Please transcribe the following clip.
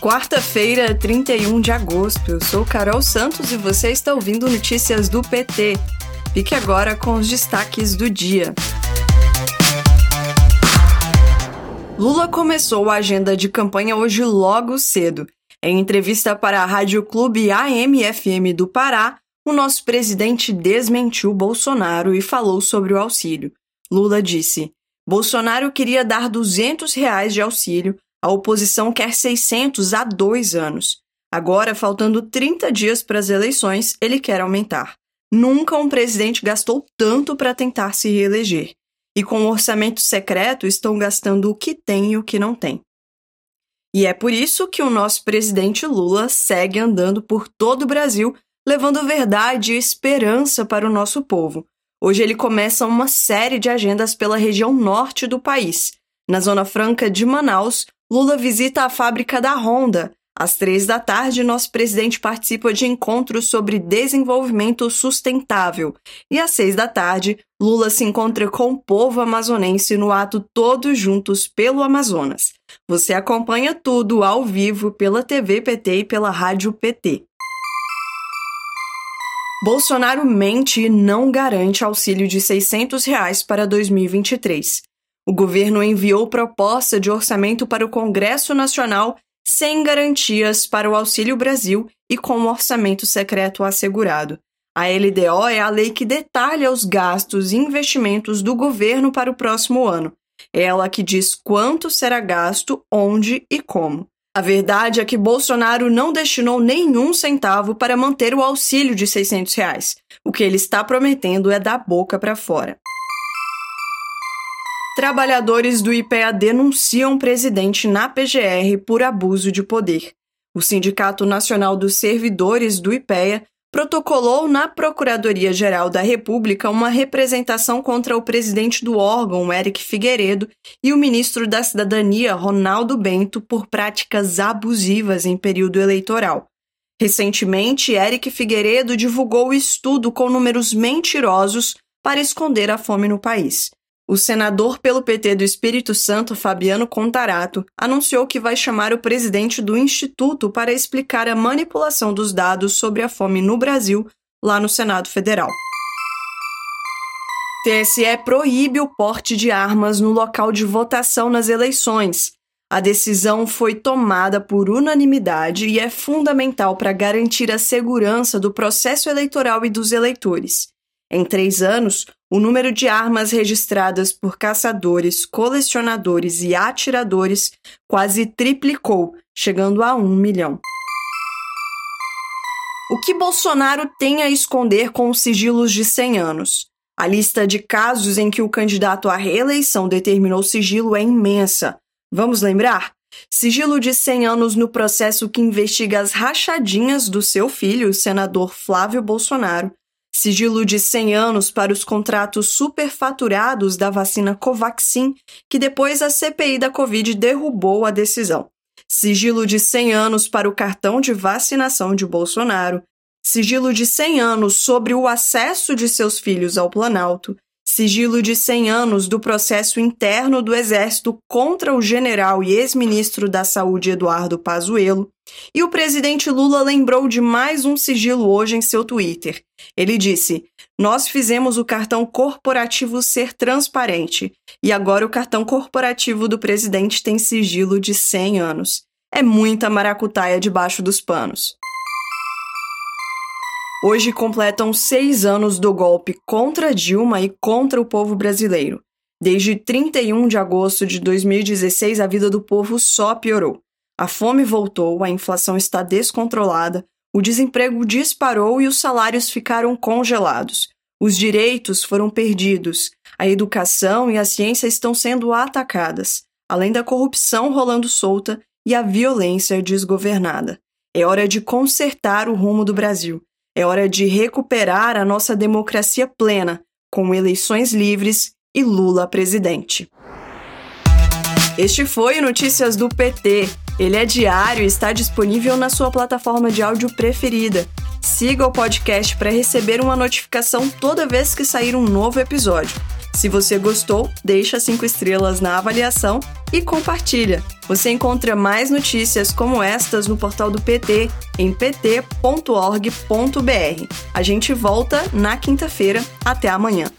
Quarta-feira, 31 de agosto. Eu sou Carol Santos e você está ouvindo notícias do PT. Fique agora com os destaques do dia. Lula começou a agenda de campanha hoje logo cedo. Em entrevista para a Rádio Clube AM-FM do Pará, o nosso presidente desmentiu Bolsonaro e falou sobre o auxílio. Lula disse: Bolsonaro queria dar 200 reais de auxílio, a oposição quer 600 há dois anos. Agora, faltando 30 dias para as eleições, ele quer aumentar. Nunca um presidente gastou tanto para tentar se reeleger. E com o orçamento secreto estão gastando o que tem e o que não tem. E é por isso que o nosso presidente Lula segue andando por todo o Brasil, levando verdade e esperança para o nosso povo. Hoje ele começa uma série de agendas pela região norte do país. Na Zona Franca de Manaus, Lula visita a fábrica da Honda. Às três da tarde, nosso presidente participa de encontros sobre desenvolvimento sustentável. E às seis da tarde, Lula se encontra com o povo amazonense no ato Todos Juntos pelo Amazonas. Você acompanha tudo ao vivo pela TV PT e pela Rádio PT. Bolsonaro mente e não garante auxílio de 600 reais para 2023. O governo enviou proposta de orçamento para o Congresso Nacional sem garantias para o Auxílio Brasil e com o orçamento secreto assegurado. A LDO é a lei que detalha os gastos e investimentos do governo para o próximo ano. É ela que diz quanto será gasto, onde e como. A verdade é que Bolsonaro não destinou nenhum centavo para manter o auxílio de 600 reais. O que ele está prometendo é da boca para fora. Trabalhadores do IPEA denunciam presidente na PGR por abuso de poder. O Sindicato Nacional dos Servidores do IPEA protocolou na Procuradoria-Geral da República uma representação contra o presidente do órgão, Eric Figueiredo, e o ministro da Cidadania, Ronaldo Bento, por práticas abusivas em período eleitoral. Recentemente, Eric Figueiredo divulgou o estudo com números mentirosos para esconder a fome no país. O senador pelo PT do Espírito Santo, Fabiano Contarato, anunciou que vai chamar o presidente do Instituto para explicar a manipulação dos dados sobre a fome no Brasil lá no Senado Federal. TSE proíbe o porte de armas no local de votação nas eleições. A decisão foi tomada por unanimidade e é fundamental para garantir a segurança do processo eleitoral e dos eleitores. Em três anos, o número de armas registradas por caçadores, colecionadores e atiradores quase triplicou, chegando a um milhão. O que Bolsonaro tem a esconder com os sigilos de 100 anos? A lista de casos em que o candidato à reeleição determinou sigilo é imensa. Vamos lembrar? Sigilo de 100 anos no processo que investiga as rachadinhas do seu filho, o senador Flávio Bolsonaro, sigilo de 100 anos para os contratos superfaturados da vacina Covaxin, que depois a CPI da Covid derrubou a decisão. Sigilo de 100 anos para o cartão de vacinação de Bolsonaro. Sigilo de 100 anos sobre o acesso de seus filhos ao Planalto sigilo de 100 anos do processo interno do Exército contra o general e ex-ministro da Saúde Eduardo Pazuello, e o presidente Lula lembrou de mais um sigilo hoje em seu Twitter. Ele disse: Nós fizemos o cartão corporativo ser transparente, e agora o cartão corporativo do presidente tem sigilo de 100 anos. É muita maracutaia debaixo dos panos. Hoje completam seis anos do golpe contra Dilma e contra o povo brasileiro. Desde 31 de agosto de 2016, a vida do povo só piorou. A fome voltou, a inflação está descontrolada, o desemprego disparou e os salários ficaram congelados. Os direitos foram perdidos, a educação e a ciência estão sendo atacadas, além da corrupção rolando solta e a violência desgovernada. É hora de consertar o rumo do Brasil é hora de recuperar a nossa democracia plena, com eleições livres e Lula presidente. Este foi Notícias do PT. Ele é diário e está disponível na sua plataforma de áudio preferida. Siga o podcast para receber uma notificação toda vez que sair um novo episódio. Se você gostou, deixa cinco estrelas na avaliação e compartilha. Você encontra mais notícias como estas no portal do PT em pt.org.br. A gente volta na quinta-feira. Até amanhã.